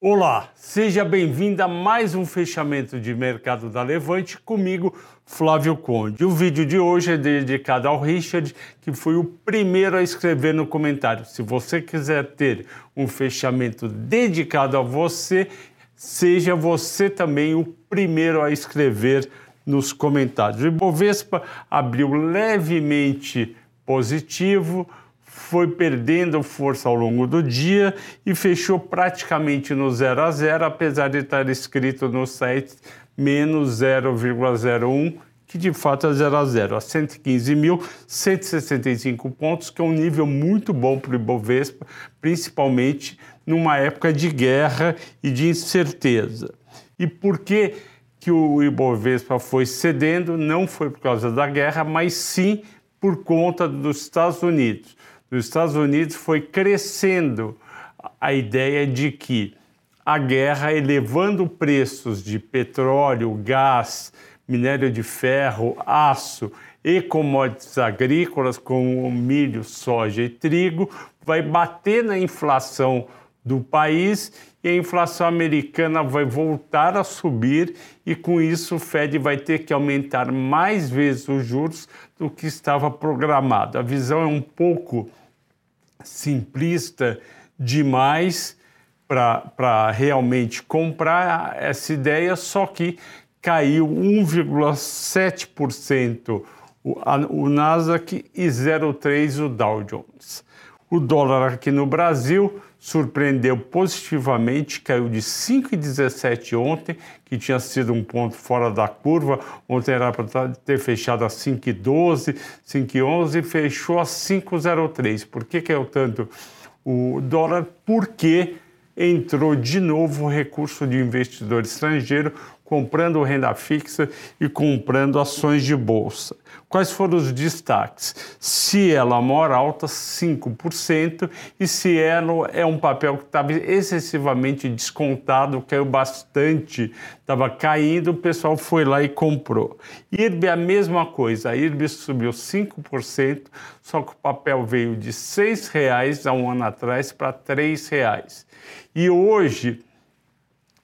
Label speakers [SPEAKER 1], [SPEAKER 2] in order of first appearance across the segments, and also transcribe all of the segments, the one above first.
[SPEAKER 1] Olá, seja bem-vindo a mais um fechamento de mercado da Levante comigo, Flávio Conde. O vídeo de hoje é dedicado ao Richard, que foi o primeiro a escrever no comentário. Se você quiser ter um fechamento dedicado a você, seja você também o primeiro a escrever nos comentários. O Ibovespa abriu levemente positivo, foi perdendo força ao longo do dia e fechou praticamente no 0 a 0, apesar de estar escrito no site menos 0,01, que de fato é 0 a 0, a 115.165 pontos, que é um nível muito bom para o Ibovespa, principalmente numa época de guerra e de incerteza. E por que, que o Ibovespa foi cedendo? Não foi por causa da guerra, mas sim por conta dos Estados Unidos nos Estados Unidos foi crescendo a ideia de que a guerra elevando preços de petróleo, gás, minério de ferro, aço e commodities agrícolas como milho, soja e trigo vai bater na inflação do país e a inflação americana vai voltar a subir e com isso o Fed vai ter que aumentar mais vezes os juros do que estava programado. A visão é um pouco simplista demais para realmente comprar essa ideia, só que caiu 1,7% o, o Nasdaq e 0,3% o Dow Jones. O dólar aqui no Brasil surpreendeu positivamente, caiu de 5,17 ontem, que tinha sido um ponto fora da curva. Ontem era para ter fechado a 5,12, 5,11 e fechou a 5,03. Por que caiu tanto o dólar? Porque entrou de novo o recurso de investidor estrangeiro comprando renda fixa e comprando ações de bolsa. Quais foram os destaques? Cielo mora alta 5% e Cielo é um papel que estava excessivamente descontado, caiu bastante, estava caindo, o pessoal foi lá e comprou. IRB a mesma coisa, a IRB subiu 5%, só que o papel veio de R$ 6,00 há um ano atrás para R$ 3,00. E hoje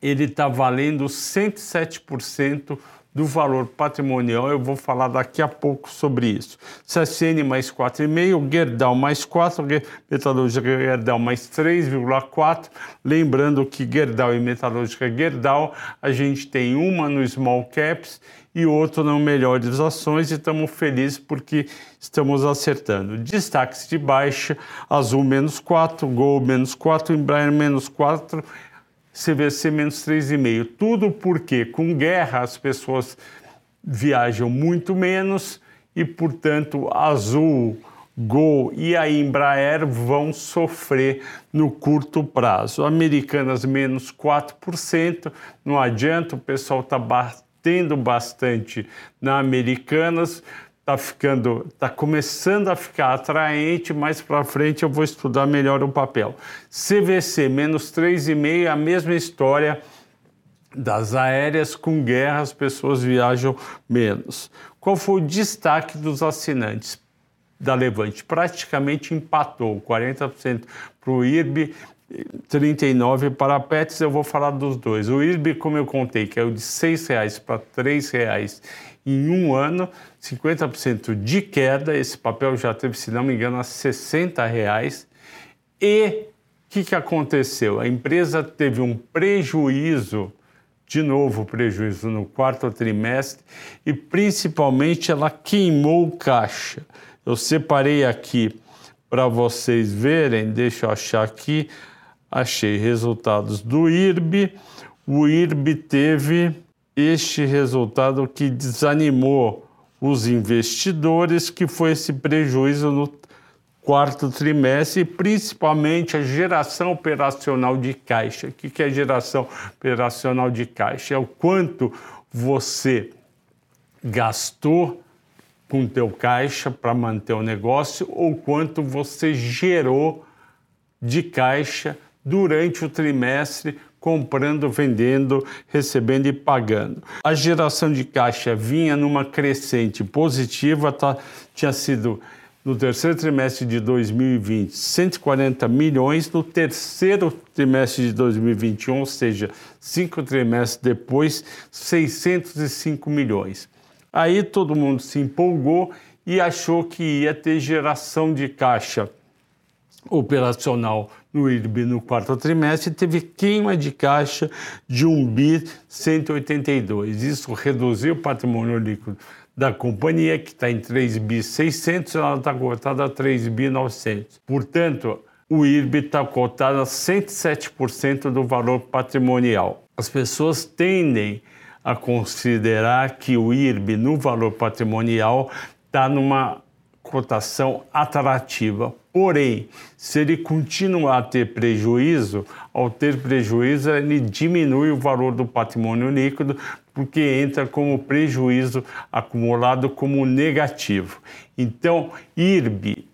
[SPEAKER 1] ele está valendo 107% do valor patrimonial. Eu vou falar daqui a pouco sobre isso. CSN mais 4,5, Gerdau mais 4, Metalúrgica Gerdau mais 3,4. Lembrando que Gerdau e Metalúrgica Gerdau, a gente tem uma no Small Caps e outra no Melhores Ações e estamos felizes porque estamos acertando. Destaques de baixa, Azul menos 4, Gol menos 4, Embraer menos 4, CVC menos 3,5. Tudo porque com guerra as pessoas viajam muito menos e, portanto, Azul, Gol e a Embraer vão sofrer no curto prazo. Americanas menos 4%, não adianta, o pessoal está batendo bastante na Americanas, está ficando, está começando a ficar atraente, mais para frente eu vou estudar melhor o papel. CVC menos 3,5, a mesma história das aéreas com guerra, as pessoas viajam menos. Qual foi o destaque dos assinantes da Levante? Praticamente empatou, 40% para o IRB 39 para Pets, eu vou falar dos dois. O IRB, como eu contei, que é o de R$ 6,00 para R$ 3,00 em um ano, 50% de queda. Esse papel já teve, se não me engano, a 60 reais. E o que, que aconteceu? A empresa teve um prejuízo, de novo prejuízo no quarto trimestre, e principalmente ela queimou caixa. Eu separei aqui para vocês verem, deixa eu achar aqui, achei resultados do IRB. O IRB teve este resultado que desanimou os investidores, que foi esse prejuízo no quarto trimestre, principalmente a geração operacional de caixa. O que é geração operacional de caixa? É o quanto você gastou com teu caixa para manter o negócio ou quanto você gerou de caixa durante o trimestre comprando, vendendo, recebendo e pagando. A geração de caixa vinha numa crescente positiva, tá, tinha sido no terceiro trimestre de 2020, 140 milhões, no terceiro trimestre de 2021, ou seja, cinco trimestres depois, 605 milhões. Aí todo mundo se empolgou e achou que ia ter geração de caixa operacional no IRB no quarto trimestre teve queima de caixa de 1 bi 182. Isso reduziu o patrimônio líquido da companhia, que está em 3 bi 600, ela está cotada a 3 bi 900. Portanto, o IRB está cotado a 107% do valor patrimonial. As pessoas tendem a considerar que o IRB no valor patrimonial está numa cotação atrativa. Porém, se ele continuar a ter prejuízo, ao ter prejuízo, ele diminui o valor do patrimônio líquido, porque entra como prejuízo acumulado como negativo. Então, IRB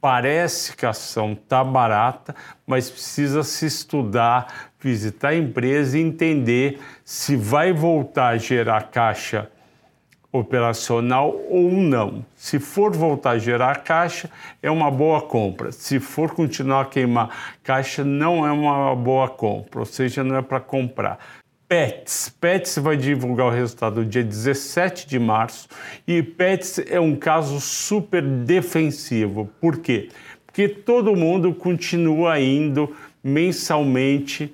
[SPEAKER 1] parece que a ação está barata, mas precisa se estudar, visitar a empresa e entender se vai voltar a gerar caixa operacional ou não. Se for voltar a gerar caixa, é uma boa compra. Se for continuar a queimar caixa, não é uma boa compra, ou seja, não é para comprar. Pets. Pets vai divulgar o resultado dia 17 de março e Pets é um caso super defensivo. Por quê? Porque todo mundo continua indo mensalmente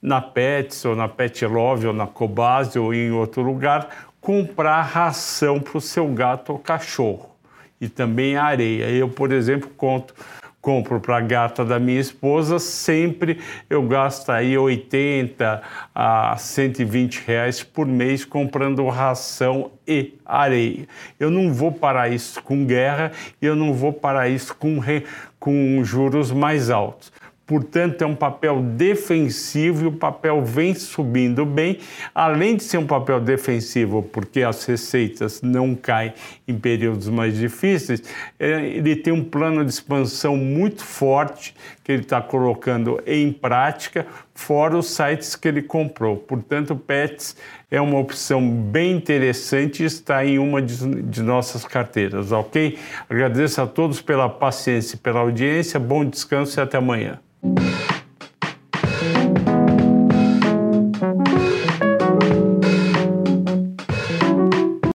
[SPEAKER 1] na Pets ou na Pet Love ou na Cobase ou em outro lugar comprar ração para o seu gato ou cachorro e também areia. Eu, por exemplo, conto, compro para a gata da minha esposa, sempre eu gasto aí 80 a 120 reais por mês comprando ração e areia. Eu não vou parar isso com guerra e eu não vou parar isso com, re, com juros mais altos. Portanto, é um papel defensivo e o papel vem subindo bem, além de ser um papel defensivo, porque as receitas não caem em períodos mais difíceis, é, ele tem um plano de expansão muito forte que ele está colocando em prática, fora os sites que ele comprou. Portanto, o Pets é uma opção bem interessante e está em uma de, de nossas carteiras, ok? Agradeço a todos pela paciência e pela audiência, bom descanso e até amanhã.